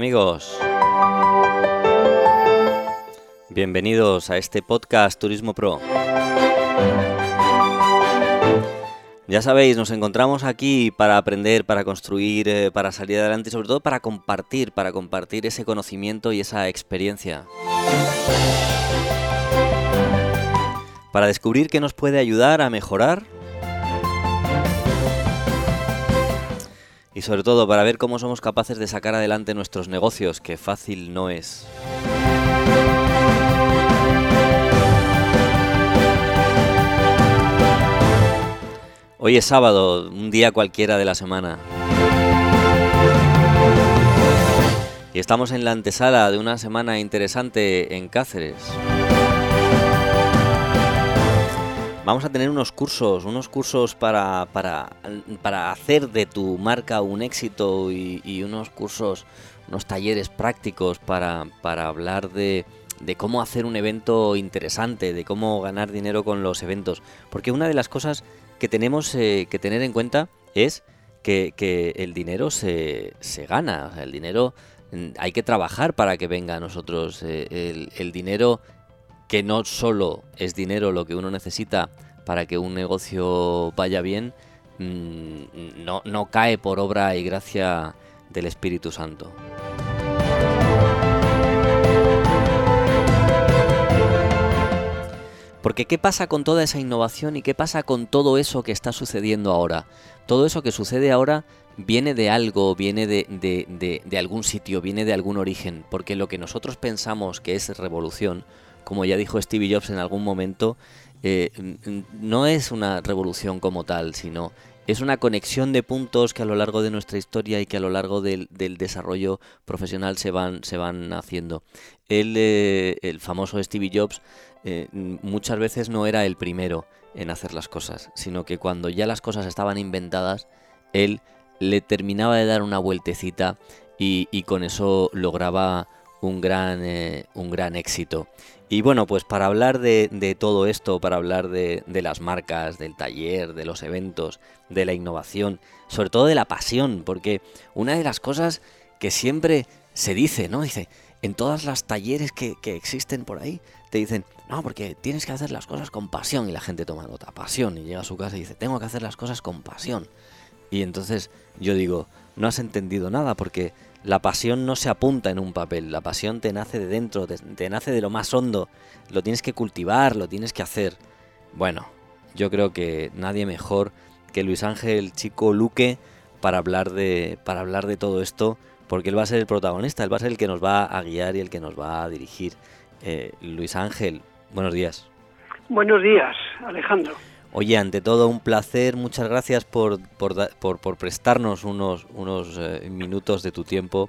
amigos? Bienvenidos a este podcast Turismo Pro. Ya sabéis, nos encontramos aquí para aprender, para construir, eh, para salir adelante y sobre todo para compartir, para compartir ese conocimiento y esa experiencia. Para descubrir qué nos puede ayudar a mejorar y sobre todo para ver cómo somos capaces de sacar adelante nuestros negocios, que fácil no es. Hoy es sábado, un día cualquiera de la semana. Y estamos en la antesala de una semana interesante en Cáceres. Vamos a tener unos cursos, unos cursos para, para, para hacer de tu marca un éxito y, unos cursos, unos talleres prácticos para, para hablar de, de cómo hacer un evento interesante, de cómo ganar dinero con los eventos. Porque una de las cosas que tenemos eh, que tener en cuenta es que, el dinero se, se gana, el dinero mm, hay que trabajar para que venga a nosotros. Eh, el, dinero que no solo es dinero lo que uno necesita para que un negocio vaya bien, mm, no, no cae por obra y gracia del Espíritu Santo. Porque ¿qué pasa con toda esa innovación y qué pasa con todo eso que está sucediendo ahora? Todo eso que sucede ahora viene de algo, viene de, algún sitio, viene de algún origen, porque lo que nosotros pensamos que es revolución, como ya dijo Stevie Jobs en algún momento, eh, no es una revolución como tal, sino es una conexión de puntos que a lo largo de nuestra historia y que a lo largo del, desarrollo profesional se van, se van haciendo. Él, eh, el famoso Stevie Jobs, eh, muchas veces no era el primero en hacer las cosas, sino que cuando ya las cosas estaban inventadas, él le terminaba de dar una vueltecita y, con eso lograba un gran, eh, un gran éxito. Y bueno, pues para hablar de, todo esto, para hablar de, las marcas, del taller, de los eventos, de la innovación, sobre todo de la pasión, porque una de las cosas que siempre se dice, ¿no? Dice, en todas las talleres que, que existen por ahí, te dicen, no, porque tienes que hacer las cosas con pasión y la gente toma nota, pasión, y llega a su casa y dice, tengo que hacer las cosas con pasión. Y entonces yo digo, no has entendido nada porque la pasión no se apunta en un papel, la pasión te nace de dentro, te, nace de lo más hondo, lo tienes que cultivar, lo tienes que hacer. Bueno, yo creo que nadie mejor que Luis Ángel Chico Luque para hablar de, para hablar de todo esto, porque él va a ser el protagonista, él va a ser el que nos va a guiar y el que nos va a dirigir. Eh, Luis Ángel, buenos días. Buenos días, Alejandro. Oye, ante todo un placer, muchas gracias por, por, por, prestarnos unos, unos eh, minutos de tu tiempo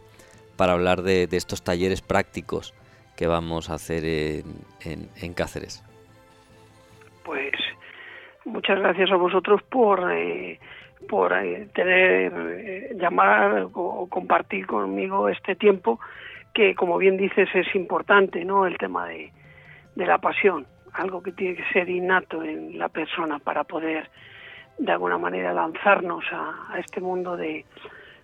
para hablar de, estos talleres prácticos que vamos a hacer en, en, Cáceres. Pues muchas gracias a vosotros por, eh, por tener, llamar o compartir conmigo este tiempo que como bien dices es importante, ¿no? El tema de, de la pasión, algo que tiene que ser innato en la persona para poder de alguna manera lanzarnos a, este mundo de,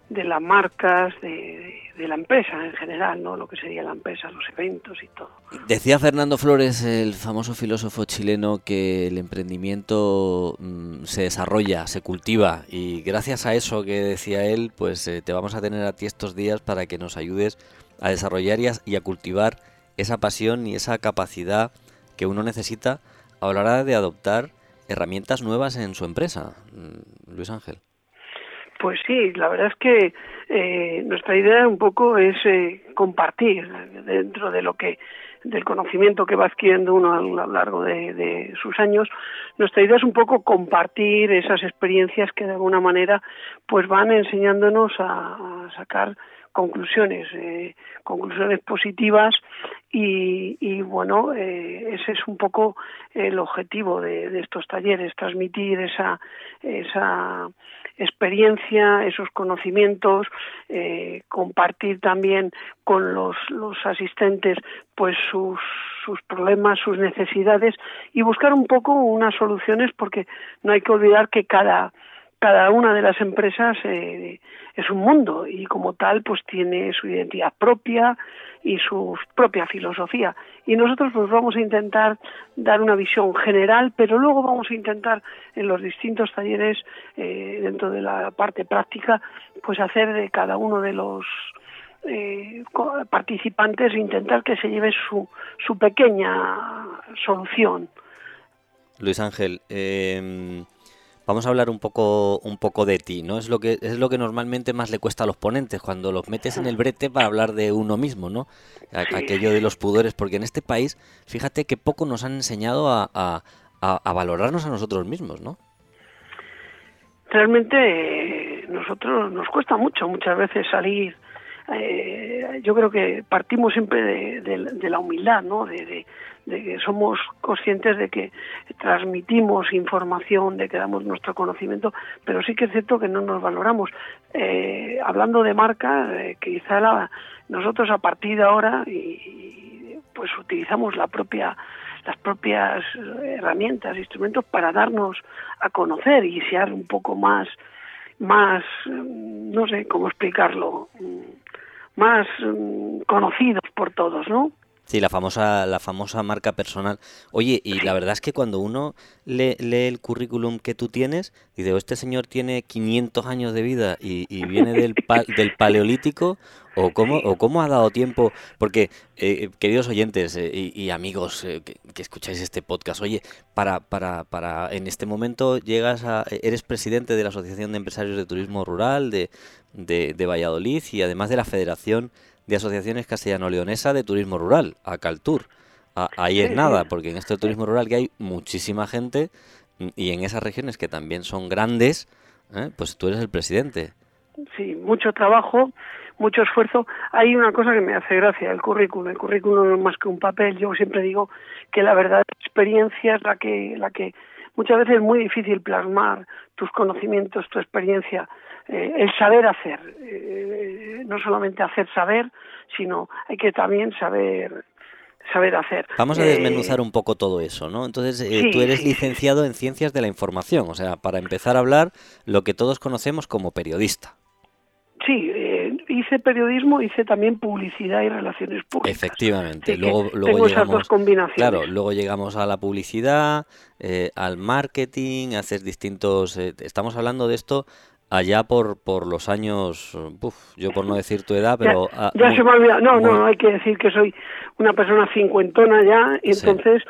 de las marcas, de, la empresa en general, ¿no? Lo que sería la empresa, los eventos y todo. Decía Fernando Flores, el famoso filósofo chileno, que el emprendimiento mm, se desarrolla, se cultiva y gracias a eso que decía él, pues eh, te vamos a tener a ti estos días para que nos ayudes a desarrollar y a, cultivar esa pasión y esa capacidad que uno necesita a la hora de adoptar herramientas nuevas en su empresa. Mm, Luis Ángel. Pues sí, la verdad es que eh, nuestra idea un poco es eh, compartir dentro de lo que del conocimiento que va adquiriendo uno a lo largo de, sus años, nuestra idea es un poco compartir esas experiencias que de alguna manera pues van enseñándonos a sacar conclusiones, eh, conclusiones positivas y, bueno, eh, ese es un poco el objetivo de, estos talleres, transmitir esa, esa experiencia, esos conocimientos, eh, compartir también con los, los asistentes pues sus, sus problemas, sus necesidades y buscar un poco unas soluciones porque no hay que olvidar que cada cada una de las empresas eh, es un mundo y como tal pues tiene su identidad propia y su propia filosofía y nosotros pues vamos a intentar dar una visión general pero luego vamos a intentar en los distintos talleres eh, dentro de la parte práctica pues hacer de cada uno de los eh, participantes intentar que se lleve su, su pequeña solución. Luis Ángel, eh, vamos a hablar un poco, un poco de ti, ¿no? Es lo que es lo que normalmente más le cuesta a los ponentes cuando los metes en el brete para hablar de uno mismo, ¿no? Aquello de los pudores, porque en este país, fíjate que poco nos han enseñado a, a, a valorarnos a nosotros mismos, ¿no? Realmente eh, nosotros nos cuesta mucho muchas veces salir eh, yo creo que partimos siempre de, la humildad, ¿no? De, que somos conscientes de que transmitimos información, de que damos nuestro conocimiento, pero sí que es cierto que no nos valoramos. Eh, hablando de marca, eh, quizá la, nosotros a partir de ahora y, pues utilizamos la propia las propias herramientas, instrumentos para darnos a conocer y ser un poco más más no sé cómo explicarlo más mm, conocidos por todos, ¿no? Sí, la famosa, la famosa marca personal. Oye, y la verdad es que cuando uno lee, el currículum que tú tienes, dice, este señor tiene 500 años de vida y, viene del, del paleolítico, o cómo, o cómo ha dado tiempo, porque, eh, queridos oyentes eh, y, amigos eh, que, escucháis este podcast, oye, para, para, para, en este momento llegas a, eres presidente de la Asociación de Empresarios de Turismo Rural de, de Valladolid y además de la Federación de Asociaciones Castellano-Leonesa de Turismo Rural, ACALTUR. ahí es nada, porque en este turismo rural que hay muchísima gente y en esas regiones que también son grandes, ¿eh? pues tú eres el presidente. Sí, mucho trabajo, mucho esfuerzo. Hay una cosa que me hace gracia, el currículum. El currículum no es más que un papel. Yo siempre digo que la verdad experiencia es la que, la que muchas veces es muy difícil plasmar tus conocimientos, tu experiencia eh, el saber hacer, eh, no solamente hacer saber, sino hay que también saber saber hacer. Vamos a eh, desmenuzar un poco todo eso, ¿no? Entonces, tú eres licenciado en Ciencias de la Información, o sea, para empezar a hablar lo que todos conocemos como periodista. Sí, hice periodismo, hice también publicidad y relaciones públicas. Efectivamente. luego, luego llegamos, Claro, luego llegamos a la publicidad, al marketing, a hacer distintos. estamos hablando de esto allá por, por los años, yo por no decir tu edad, pero... Ya, se me ha olvidado, no, no, hay que decir que soy una persona cincuentona ya, y entonces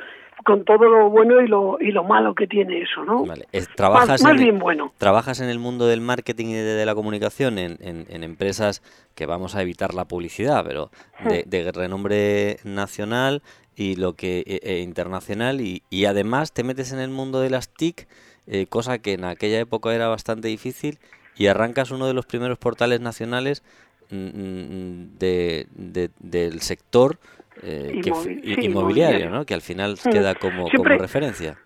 con todo lo bueno y lo, y lo malo que tiene eso, ¿no? Vale. trabajas más, bien bueno. ¿Trabajas en el mundo del marketing y de, la comunicación en, en, empresas que vamos a evitar la publicidad, pero de, hmm. de renombre nacional y lo que e, e internacional y, y además te metes en el mundo de las TIC eh, cosa que en aquella época era bastante difícil, y arrancas uno de los primeros portales nacionales mm, mm, de, del sector eh, inmobiliario, ¿no? que al final queda como, como referencia.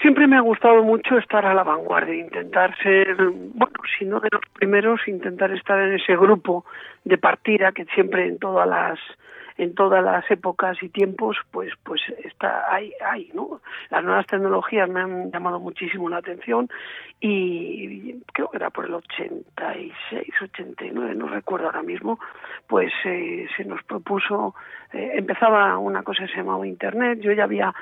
Siempre me ha gustado mucho estar a la vanguardia, intentar ser, bueno, si no de los primeros, intentar estar en ese grupo de partida que siempre en todas las en todas las épocas y tiempos, pues, pues está ahí, ahí, ¿no? Las nuevas tecnologías me han llamado muchísimo la atención y creo que era por el 86, 89, no recuerdo ahora mismo, pues eh, se nos propuso, eh, empezaba una cosa que se llamaba Internet, yo ya había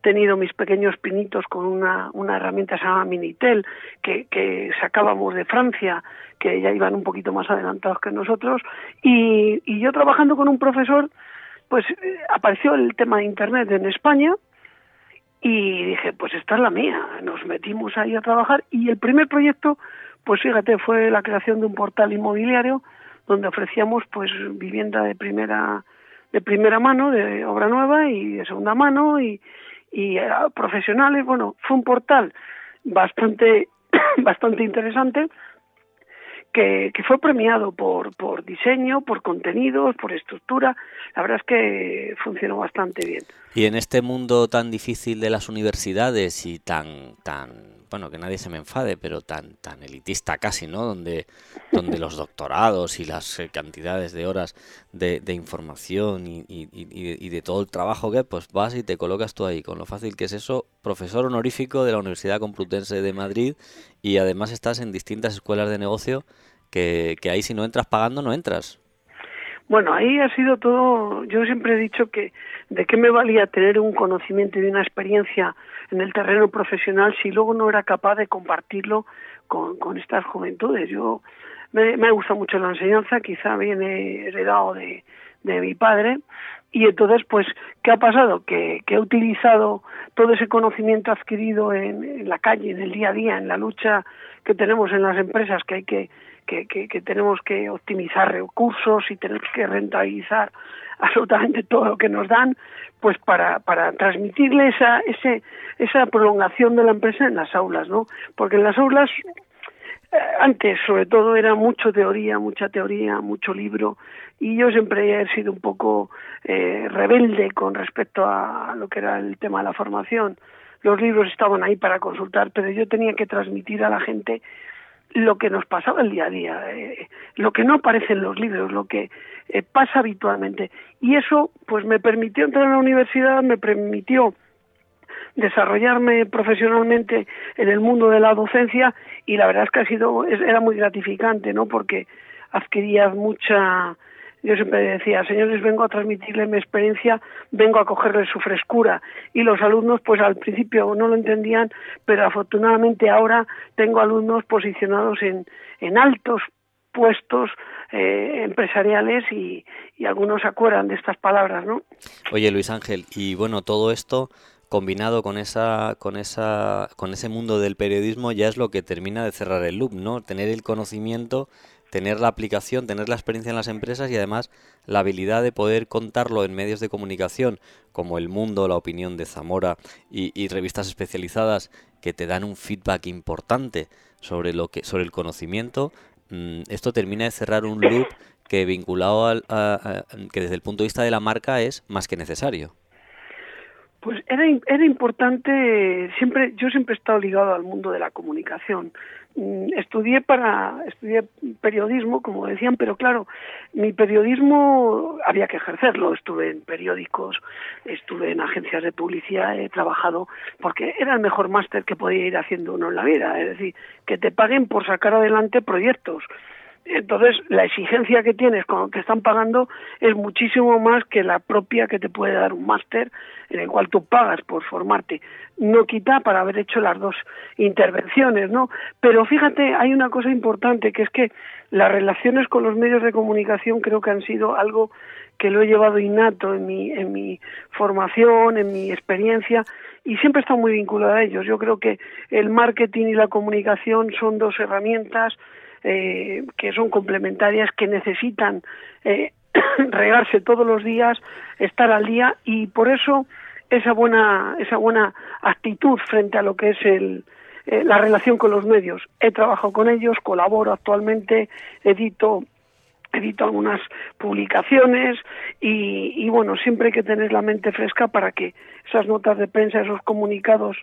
tenido mis pequeños pinitos con una, una herramienta que se llama Minitel, que, que sacábamos de Francia, que ya iban un poquito más adelantados que nosotros, y, y yo trabajando con un profesor, pues eh, apareció el tema de Internet en España y dije, pues esta es la mía. Nos metimos ahí a trabajar y el primer proyecto, pues fíjate, fue la creación de un portal inmobiliario donde ofrecíamos pues vivienda de primera de primera mano, de obra nueva y de segunda mano y, y eh, profesionales. Bueno, fue un portal bastante bastante interesante que, fue premiado por, por diseño, por contenidos, por estructura. La verdad es que funcionó bastante bien. Y en este mundo tan difícil de las universidades y tan, tan bueno, que nadie se me enfade, pero tan, tan elitista casi, ¿no? Donde, donde los doctorados y las eh, cantidades de horas de, de información y, y, y, de todo el trabajo que, pues vas y te colocas tú ahí, con lo fácil que es eso, profesor honorífico de la Universidad Complutense de Madrid y además estás en distintas escuelas de negocio que, ahí si no entras pagando no entras. Bueno, ahí ha sido todo, yo siempre he dicho que de qué me valía tener un conocimiento y una experiencia en el terreno profesional si luego no era capaz de compartirlo con, estas juventudes. Yo me, me gusta mucho la enseñanza, quizá viene heredado de, de mi padre y entonces pues qué ha pasado que, que he utilizado todo ese conocimiento adquirido en, la calle en el día a día en la lucha que tenemos en las empresas que hay que que, que, que tenemos que optimizar recursos y tenemos que rentabilizar absolutamente todo lo que nos dan, pues para, para transmitirle esa, ese, esa prolongación de la empresa en las aulas, ¿no? Porque en las aulas eh, antes sobre todo era mucho teoría, mucha teoría, mucho libro y yo siempre he sido un poco eh, rebelde con respecto a lo que era el tema de la formación. Los libros estaban ahí para consultar, pero yo tenía que transmitir a la gente lo que nos pasaba el día a día, eh, lo que no aparece en los libros, lo que eh, pasa habitualmente. Y eso pues me permitió entrar a la universidad, me permitió desarrollarme profesionalmente en el mundo de la docencia y la verdad es que ha sido era muy gratificante, ¿no? Porque adquirías mucha yo siempre decía, señores, vengo a transmitirle mi experiencia, vengo a cogerle su frescura. Y los alumnos, pues al principio no lo entendían, pero afortunadamente ahora tengo alumnos posicionados en, en altos puestos eh, empresariales y, y algunos se acuerdan de estas palabras, ¿no? Oye, Luis Ángel, y bueno, todo esto combinado con esa con esa con ese mundo del periodismo ya es lo que termina de cerrar el loop, ¿no? Tener el conocimiento tener la aplicación, tener la experiencia en las empresas y además la habilidad de poder contarlo en medios de comunicación como El Mundo, La Opinión de Zamora y, revistas especializadas que te dan un feedback importante sobre lo que sobre el conocimiento. Mm, esto termina de cerrar un loop que vinculado al, que desde el punto de vista de la marca es más que necesario. Pues era, era importante, siempre, yo siempre he estado ligado al mundo de la comunicación. Mm, estudié para estudié periodismo como decían pero claro mi periodismo había que ejercerlo. Estuve en periódicos estuve en agencias de publicidad he trabajado porque era el mejor máster que podía ir haciendo uno en la vida. Es decir que te paguen por sacar adelante proyectos entonces, la exigencia que tienes con lo que están pagando es muchísimo más que la propia que te puede dar un máster en el cual tú pagas por formarte. No quita para haber hecho las dos intervenciones, ¿no? Pero fíjate, hay una cosa importante que es que las relaciones con los medios de comunicación creo que han sido algo que lo he llevado innato en mi, en mi formación, en mi experiencia, y siempre estado muy vinculado a ellos. Yo creo que el marketing y la comunicación son dos herramientas eh, que son complementarias, que necesitan eh, regarse todos los días, estar al día y por eso esa buena, esa buena actitud frente a lo que es el, eh, la relación con los medios. He trabajado con ellos, colaboro actualmente, edito edito algunas publicaciones y, y, bueno, siempre hay que tener la mente fresca para que esas notas de prensa, esos comunicados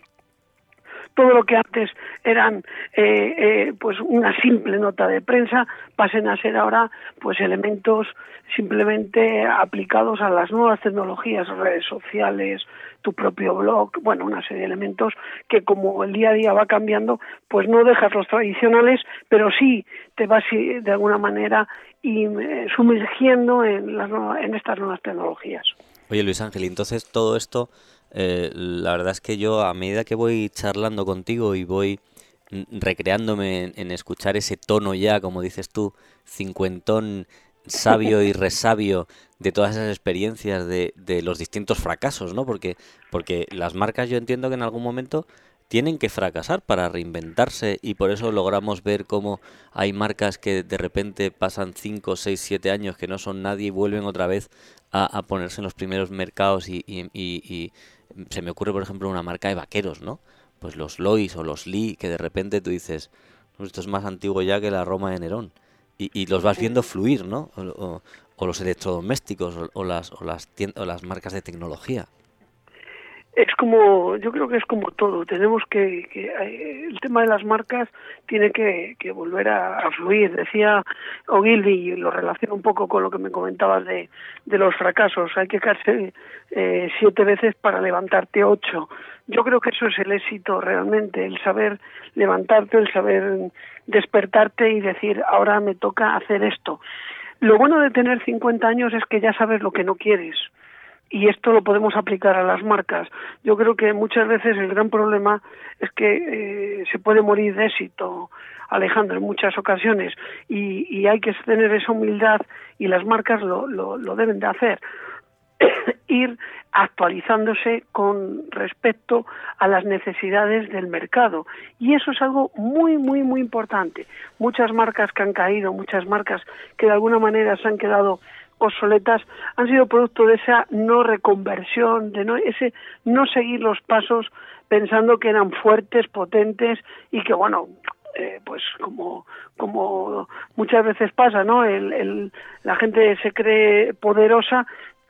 todo lo que antes eran eh, eh, pues una simple nota de prensa pasen a ser ahora pues elementos simplemente aplicados a las nuevas tecnologías, redes sociales, tu propio blog, bueno, una serie de elementos que como el día a día va cambiando, pues no dejas los tradicionales, pero sí te vas de alguna manera y, eh, sumergiendo en, las en estas nuevas tecnologías. Oye Luis Ángel, entonces todo esto eh, la verdad es que yo a medida que voy charlando contigo y voy recreándome en, escuchar ese tono ya, como dices tú, cincuentón sabio y resabio de todas esas experiencias de, de los distintos fracasos, ¿no? Porque, porque las marcas yo entiendo que en algún momento tienen que fracasar para reinventarse y por eso logramos ver cómo hay marcas que de repente pasan 5, 6, 7 años que no son nadie y vuelven otra vez a, ponerse en los primeros mercados y, y, se me ocurre, por ejemplo, una marca de vaqueros, ¿no? Pues los Lois o los Lee, que de repente tú dices, esto es más antiguo ya que la Roma de Nerón. Y, y los vas viendo fluir, ¿no? O, los electrodomésticos o, las, o, las o las marcas de tecnología. Es como, yo creo que es como todo, tenemos que, que eh, el tema de las marcas tiene que, que volver a, fluir. Decía Ogilvy, y lo relaciono un poco con lo que me comentabas de, de los fracasos, hay que caerse eh, siete veces para levantarte ocho. Yo creo que eso es el éxito realmente, el saber levantarte, el saber despertarte y decir, ahora me toca hacer esto. Lo bueno de tener 50 años es que ya sabes lo que no quieres y esto lo podemos aplicar a las marcas. Yo creo que muchas veces el gran problema es que eh, se puede morir de éxito, Alejandro, en muchas ocasiones, y, hay que tener esa humildad y las marcas lo, lo, lo deben de hacer. ir actualizándose con respecto a las necesidades del mercado. Y eso es algo muy, muy, muy importante. Muchas marcas que han caído, muchas marcas que de alguna manera se han quedado obsoletas han sido producto de esa no reconversión, de no, ese no seguir los pasos pensando que eran fuertes, potentes y que bueno, eh, pues como como muchas veces pasa, ¿no? El, el, la gente se cree poderosa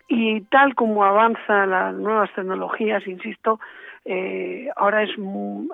y tal como avanzan las nuevas tecnologías, insisto, eh, ahora es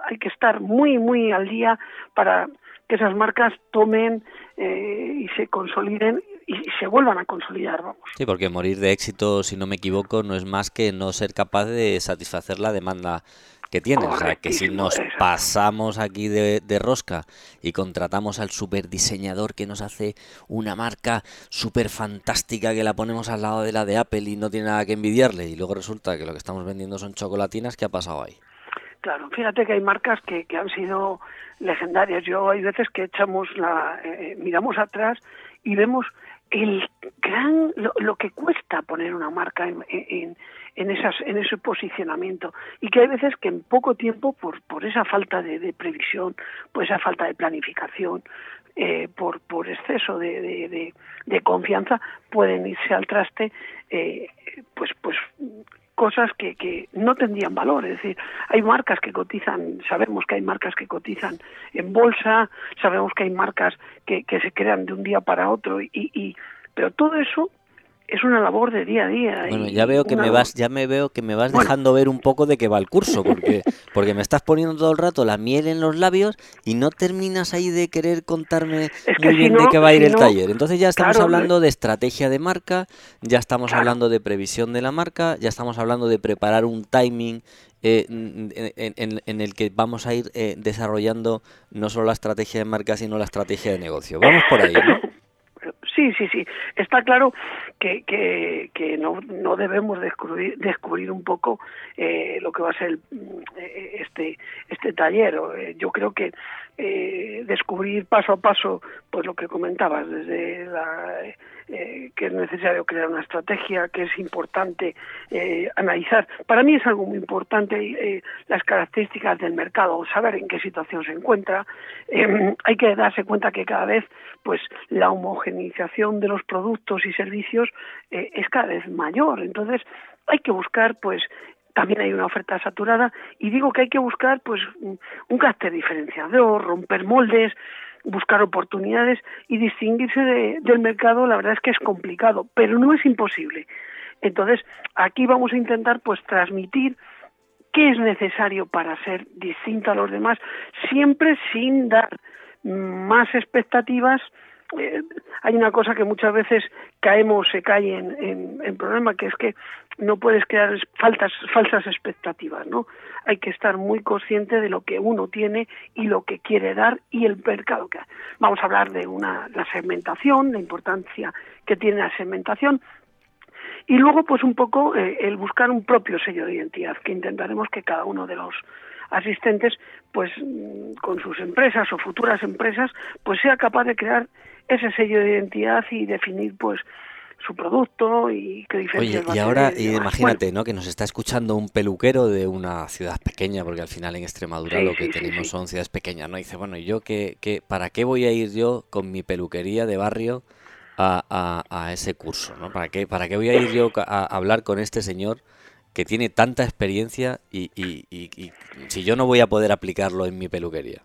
hay que estar muy muy al día para que esas marcas tomen eh, y se consoliden y se vuelvan a consolidar, vamos. Sí, porque morir de éxito, si no me equivoco, no es más que no ser capaz de satisfacer la demanda que tiene. O sea, que si nos pasamos aquí de, rosca y contratamos al super diseñador que nos hace una marca súper fantástica que la ponemos al lado de la de Apple y no tiene nada que envidiarle y luego resulta que lo que estamos vendiendo son chocolatinas, ¿qué ha pasado ahí? Claro, fíjate que hay marcas que, que han sido legendarias. Yo hay veces que echamos la, eh, miramos atrás y vemos el gran lo, que cuesta poner una marca en, en, esas en ese posicionamiento y que hay veces que en poco tiempo por por esa falta de, de previsión por esa falta de planificación eh, por por exceso de, de, de, confianza pueden irse al traste eh, pues pues cosas que, que no tendrían valor. Es decir, hay marcas que cotizan, sabemos que hay marcas que cotizan en bolsa, sabemos que hay marcas que, que se crean de un día para otro, y, y pero todo eso es una labor de día a día. Bueno, ya veo que me vas, ya me veo que me vas dejando ver un poco de qué va el curso, porque, porque me estás poniendo todo el rato la miel en los labios y no terminas ahí de querer contarme muy bien de qué va a ir el taller. Entonces ya estamos hablando de estrategia de marca, ya estamos hablando de previsión de la marca, ya estamos hablando de preparar un timing eh, en, en, el que vamos a ir eh, desarrollando no solo la estrategia de marca, sino la estrategia de negocio. Vamos por ahí, ¿no? Sí, sí, sí. Está claro que, que, no, no debemos descubrir, descubrir un poco eh, lo que va a ser eh, este, este taller. Eh, yo creo que eh, descubrir paso a paso pues lo que comentabas, desde la eh, que es necesario crear una estrategia, que es importante eh, analizar. Para mí es algo muy importante las características del mercado, saber en qué situación se encuentra. Em, hay que darse cuenta que cada vez pues la homogeneización de los productos y servicios es cada vez mayor. Entonces hay que buscar pues también hay una oferta saturada y digo que hay que buscar pues un carácter diferenciador, romper moldes, buscar oportunidades y distinguirse del mercado, la verdad es que es complicado, pero no es imposible. Entonces, aquí vamos a intentar pues transmitir qué es necesario para ser distinto a los demás, siempre sin dar más expectativas eh, hay una cosa que muchas veces caemos, se cae en, en, en, problema, que es que no puedes crear faltas, falsas expectativas, ¿no? Hay que estar muy consciente de lo que uno tiene y lo que quiere dar y el mercado que. Vamos a hablar de una, la segmentación, la importancia que tiene la segmentación, y luego pues un poco eh, el buscar un propio sello de identidad que intentaremos que cada uno de los asistentes pues mm, con sus empresas o futuras empresas pues sea capaz de crear ese sello de identidad y definir pues su producto y qué diferencias Oye, y ahora imagínate, ¿no? Que nos está escuchando un peluquero de una ciudad pequeña, porque al final en Extremadura lo que tenemos son ciudades pequeñas, ¿no? dice, bueno, yo qué, qué, para qué voy a ir yo con mi peluquería de barrio a, a, ese curso, ¿no? ¿Para qué, para qué voy a ir yo a, hablar con este señor que tiene tanta experiencia y, y, y si yo no voy a poder aplicarlo en mi peluquería?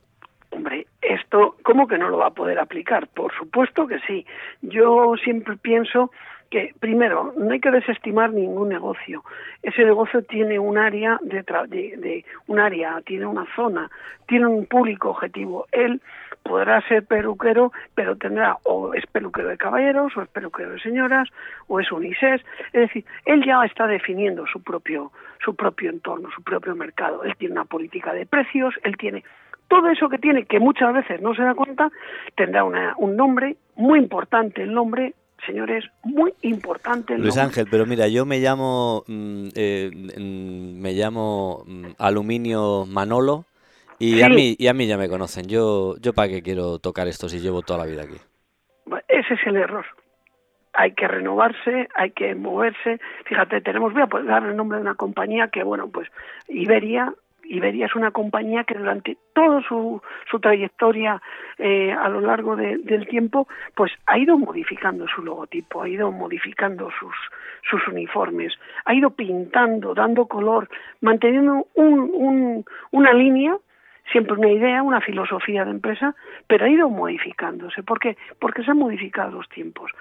¿Cómo que no lo va a poder aplicar? Por supuesto que sí. Yo siempre pienso que primero no hay que desestimar ningún negocio. Ese negocio tiene un área de, de, un área, tiene una zona, tiene un público objetivo. Él podrá ser peluquero, pero tendrá o es peluquero de caballeros, o es peluquero de señoras, o es unisex. Es decir, él ya está definiendo su propio su propio entorno, su propio mercado. Él tiene una política de precios, él tiene todo eso que tiene, que muchas veces no se da cuenta, tendrá un nombre muy importante, el nombre señores, muy importante. Luis Ángel, pero mira, yo me llamo, mm, eh, mm, me llamo mm, Aluminio Manolo y a mí y a mí ya me conocen. Yo, yo para qué quiero tocar esto si llevo toda la vida aquí. Ese es el error. Hay que renovarse, hay que moverse. Fíjate, tenemos, voy a dar el nombre de una compañía que, bueno, pues Iberia Iberia es una compañía que durante toda su, su trayectoria eh, a lo largo del tiempo, pues ha ido modificando su logotipo, ha ido modificando sus, sus uniformes, ha ido pintando, dando color, manteniendo un, un, una línea siempre una idea, una filosofía de empresa, pero ha ido modificándose. ¿Por qué? Porque se han modificado los tiempos.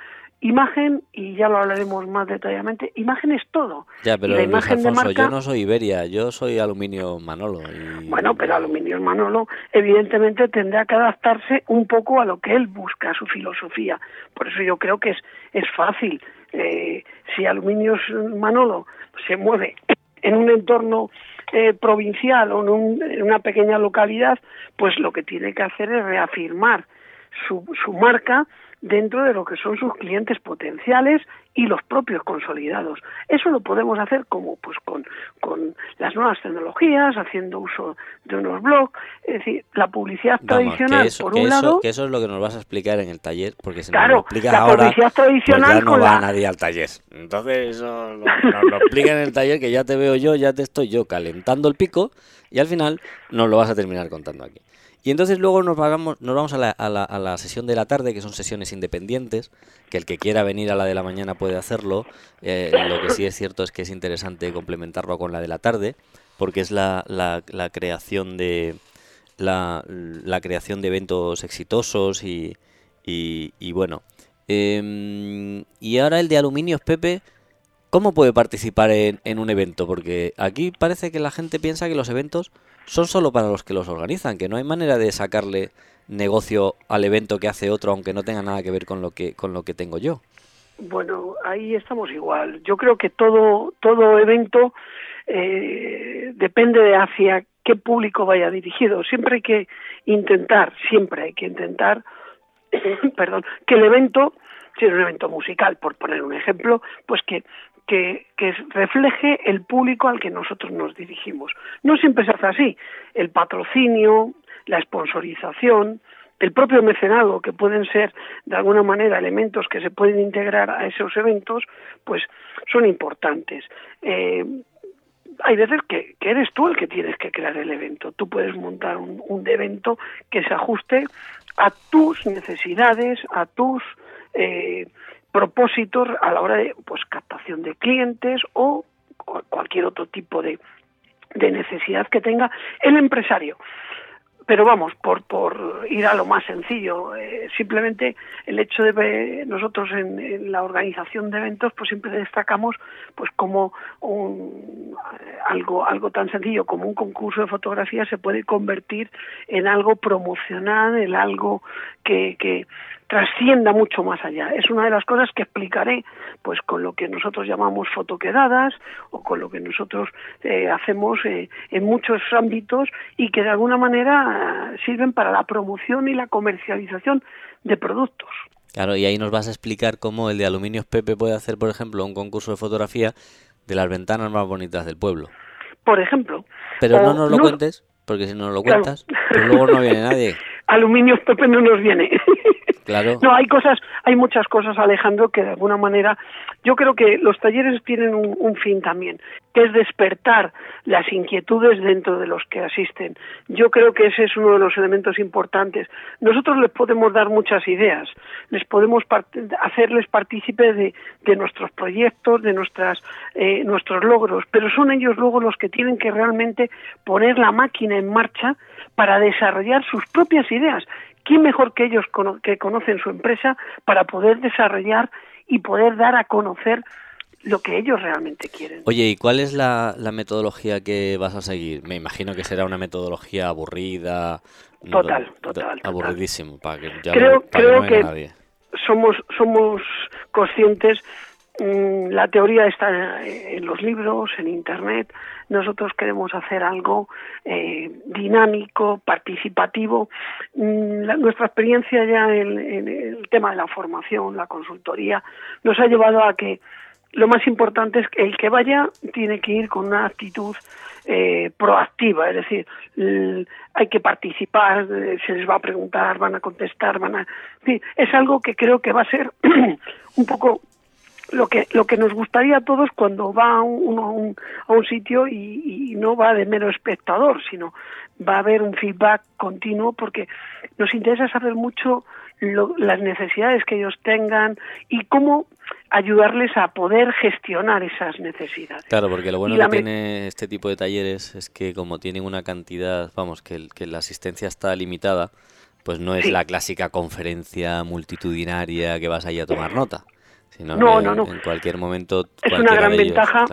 Imagen, y ya lo hablaremos más detalladamente, imagen es todo. Ya, pero imagen de marca, yo no soy Iberia, yo soy Aluminio Manolo. Bueno, pero Aluminio Manolo evidentemente tendrá que adaptarse un poco a lo que él busca, a su filosofía. Por eso yo creo que es, es fácil. Eh, si Aluminio Manolo se mueve en un entorno eh, provincial o en, en, una pequeña localidad, pues lo que tiene que hacer es reafirmar su, su marca dentro de lo que son sus clientes potenciales y los propios consolidados. Eso lo podemos hacer como pues con, con las nuevas tecnologías, haciendo uso de unos blogs, es decir, la publicidad tradicional por un lado, que eso es lo que nos vas a explicar en el taller, porque si claro, nos lo explicas la ahora, publicidad pues tradicional ya no va nadie al taller. Entonces eso nos lo explica en el taller que ya te veo yo, ya te estoy yo calentando el pico y al final nos lo vas a terminar contando aquí. Y entonces luego nos vamos, nos vamos a la, a, la, sesión de la tarde, que son sesiones independientes, que el que quiera venir a la de la mañana puede hacerlo. Eh, lo que sí es cierto es que es interesante complementarlo con la de la tarde, porque es la, la, creación de la, creación de eventos exitosos y, y, y bueno. Eh, y ahora el de aluminios, Pepe. ¿Cómo puede participar en un evento? Porque aquí parece que la gente piensa que los eventos son solo para los que los organizan, que no hay manera de sacarle negocio al evento que hace otro aunque no tenga nada que ver con lo que con lo que tengo yo. Bueno, ahí estamos igual. Yo creo que todo todo evento eh, depende de hacia qué público vaya dirigido. Siempre hay que intentar, siempre hay que intentar, perdón, que el evento, si es un evento musical, por poner un ejemplo, pues que que, refleje el público al que nosotros nos dirigimos. No siempre se hace así. El patrocinio, la sponsorización, el propio mecenado, que pueden ser de alguna manera elementos que se pueden integrar a esos eventos, pues son importantes. Eh, hay veces que, eres tú el que tienes que crear el evento. Tú puedes montar un, un evento que se ajuste a tus necesidades, a tus eh, propósitos a la hora de pues captación de clientes o cualquier otro tipo de, de necesidad que tenga el empresario pero vamos, por, por ir a lo más sencillo, eh, simplemente el hecho de ver nosotros en, la organización de eventos, pues siempre destacamos pues como un, algo, algo tan sencillo como un concurso de fotografía se puede convertir en algo promocional, en algo que, que trascienda mucho más allá. Es una de las cosas que explicaré pues con lo que nosotros llamamos fotoquedadas o con lo que nosotros eh, hacemos eh, en muchos ámbitos y que de alguna manera sirven para la promoción y la comercialización de productos. Claro, y ahí nos vas a explicar cómo el de Aluminios Pepe puede hacer, por ejemplo, un concurso de fotografía de las ventanas más bonitas del pueblo. Por ejemplo. Pero no nos lo cuentes, porque si no lo cuentas, pues luego no viene nadie. Aluminios Pepe no nos viene. Claro. No, hay cosas, hay muchas cosas, Alejandro, que de alguna manera yo creo que los talleres tienen un, fin también, que es despertar las inquietudes dentro de los que asisten. Yo creo que ese es uno de los elementos importantes. Nosotros les podemos dar muchas ideas, les podemos hacerles partícipe de, de, nuestros proyectos, de nuestras, eh, nuestros logros, pero son ellos luego los que tienen que realmente poner la máquina en marcha para desarrollar sus propias ideas ¿quién mejor que ellos que conocen su empresa para poder desarrollar y poder dar a conocer lo que ellos realmente quieren. Oye, ¿y cuál es la, metodología que vas a seguir? Me imagino que será una metodología aburrida. Total, total. Aburridísimo, para que ya creo, no, creo que, nadie. Somos, somos conscientes la teoría está en los libros, en Internet. Nosotros queremos hacer algo eh, dinámico, participativo. Mm, nuestra experiencia ya en, el tema de la formación, la consultoría, nos ha llevado a que lo más importante es que el que vaya tiene que ir con una actitud eh, proactiva, es decir, hay que participar, eh, se les va a preguntar, van a contestar, van a... es algo que creo que va a ser un poco lo que lo que nos gustaría a todos cuando va uno a un, a un sitio y, no va de mero espectador, sino va a haber un feedback continuo porque nos interesa saber mucho las necesidades que ellos tengan y cómo ayudarles a poder gestionar esas necesidades. Claro, porque lo bueno que tiene este tipo de talleres es que como tienen una cantidad, vamos, que, que la asistencia está limitada, pues no es la clásica conferencia multitudinaria que vas ahí a tomar nota no, no, no, En cualquier momento. Es una gran ventaja.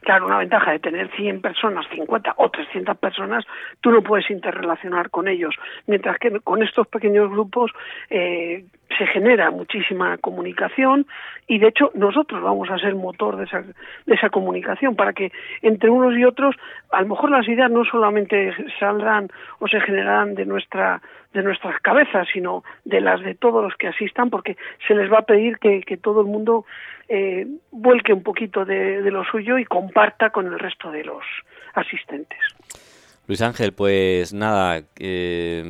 Claro. una ventaja de tener 100 personas, 50 o 300 personas, tú no puedes interrelacionar con ellos. Mientras que con estos pequeños grupos eh, se genera muchísima comunicación y de hecho nosotros vamos a ser motor de esa, de esa comunicación para que entre unos y otros a lo mejor las ideas no solamente saldrán o se generarán de nuestra de nuestras cabezas sino de las de todos los que asistan porque se les va a pedir que, que todo el mundo eh, vuelque un poquito de, de lo suyo y comparta con el resto de los asistentes. Luis Ángel, pues nada, eh,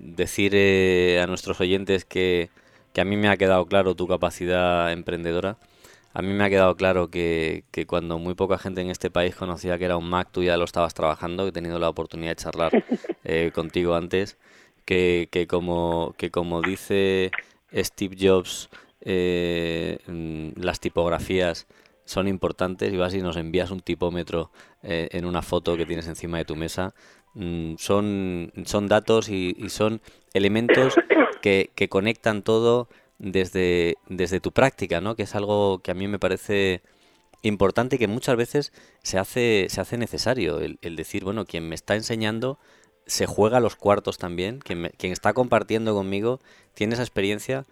decir eh, a nuestros oyentes que, a mí me ha quedado claro tu capacidad emprendedora. A mí me ha quedado claro que, cuando muy poca gente en este país conocía que era un Mac, tú ya lo estabas trabajando, he tenido la oportunidad de charlar eh, contigo antes, que, como, que como dice Steve Jobs, mm, las tipografías son importantes y vas y nos envías un tipómetro eh, en una foto que tienes encima de tu mesa. Mm, son, son datos y, son elementos que, que, conectan todo desde, desde tu práctica, ¿no? que es algo que a mí me parece importante y que muchas veces se hace, se hace necesario. El, decir, bueno, quien me está enseñando se juega los cuartos también, quien, quien está compartiendo conmigo tiene esa experiencia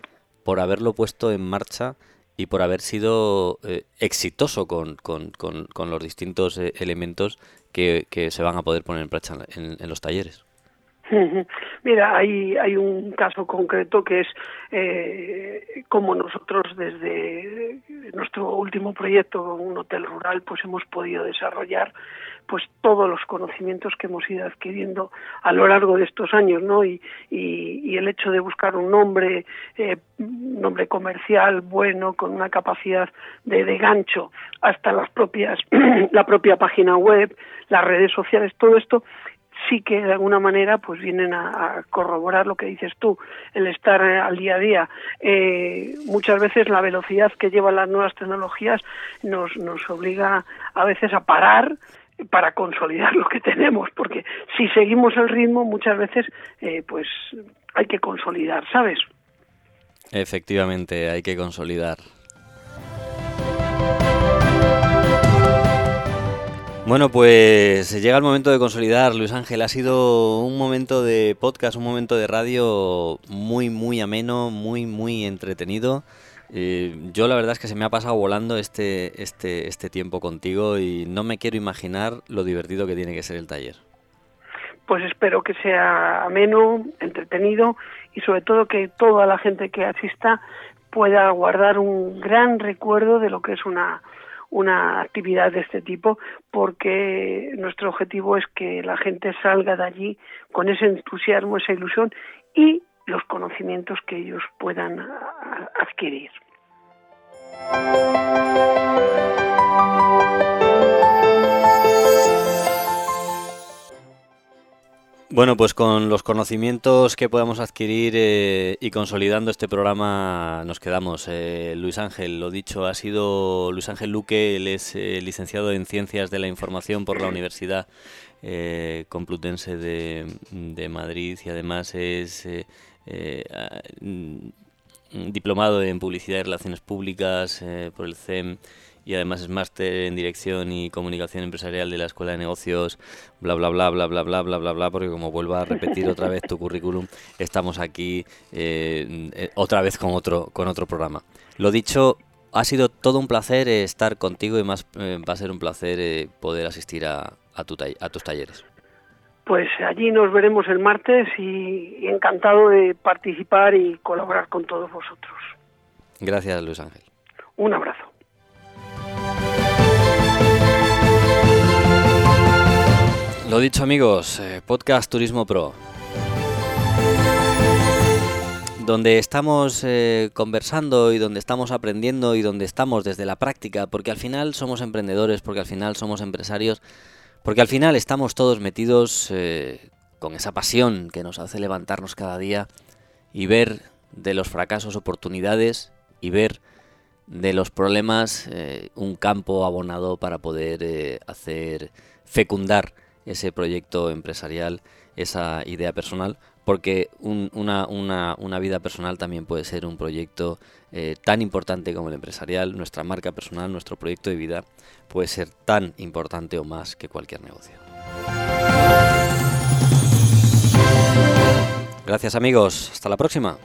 por haberlo puesto en marcha y por haber sido eh, exitoso con, con, con, los distintos eh, elementos que, que, se van a poder poner en práctica en, los talleres. Mira, hay, hay un caso concreto que es eh, como nosotros desde nuestro último proyecto, un hotel rural, pues hemos podido desarrollar pues todos los conocimientos que hemos ido adquiriendo a lo largo de estos años, ¿no? Y, el hecho de buscar un nombre, eh, nombre comercial bueno, con una capacidad de, de gancho, hasta las propias, la propia página web, las redes sociales, todo esto sí que de alguna manera pues vienen a, corroborar lo que dices tú, el estar eh, al día a día. Eh, muchas veces la velocidad que llevan las nuevas tecnologías nos, nos obliga a veces a parar para consolidar lo que tenemos, porque si seguimos el ritmo muchas veces eh, pues hay que consolidar, ¿sabes? Efectivamente, hay que consolidar. Bueno, pues llega el momento de consolidar, Luis Ángel. Ha sido un momento de podcast, un momento de radio muy, muy ameno, muy, muy entretenido. Yo la verdad es que se me ha pasado volando este, este, este tiempo contigo y no me quiero imaginar lo divertido que tiene que ser el taller. Pues espero que sea ameno, entretenido y sobre todo que toda la gente que asista pueda guardar un gran recuerdo de lo que es una, una actividad de este tipo porque nuestro objetivo es que la gente salga de allí con ese entusiasmo, esa ilusión y los conocimientos que ellos puedan adquirir. Bueno, pues con los conocimientos que podamos adquirir eh, y consolidando este programa nos quedamos. Eh, Luis Ángel, lo dicho, ha sido Luis Ángel Luque, él es eh, licenciado en Ciencias de la Información por la Universidad Complutense de, de, Madrid y además es diplomado en publicidad y relaciones públicas eh, por el CEM y además es máster en dirección y comunicación empresarial de la Escuela de Negocios, bla bla bla bla bla bla bla bla bla, porque como vuelvo a repetir otra vez tu currículum, estamos aquí eh, eh, otra vez con otro con otro programa. Lo dicho, ha sido todo un placer estar contigo y más va a ser un placer poder asistir a, a, tu a tus talleres. Pues allí nos veremos el martes y encantado de participar y colaborar con todos vosotros. Gracias, Luis Ángel. Un abrazo. Lo dicho amigos, eh, Podcast Turismo Pro, donde estamos eh, conversando y donde estamos aprendiendo y donde estamos desde la práctica, porque al final somos emprendedores, porque al final somos empresarios, porque al final estamos todos metidos eh, con esa pasión que nos hace levantarnos cada día y ver de los fracasos oportunidades y ver de los problemas un campo abonado para poder hacer fecundar ese proyecto empresarial, esa idea personal, porque una, una, vida personal también puede ser un proyecto eh, tan importante como el empresarial, nuestra marca personal, nuestro proyecto de vida puede ser tan importante o más que cualquier negocio. Gracias amigos, hasta la próxima.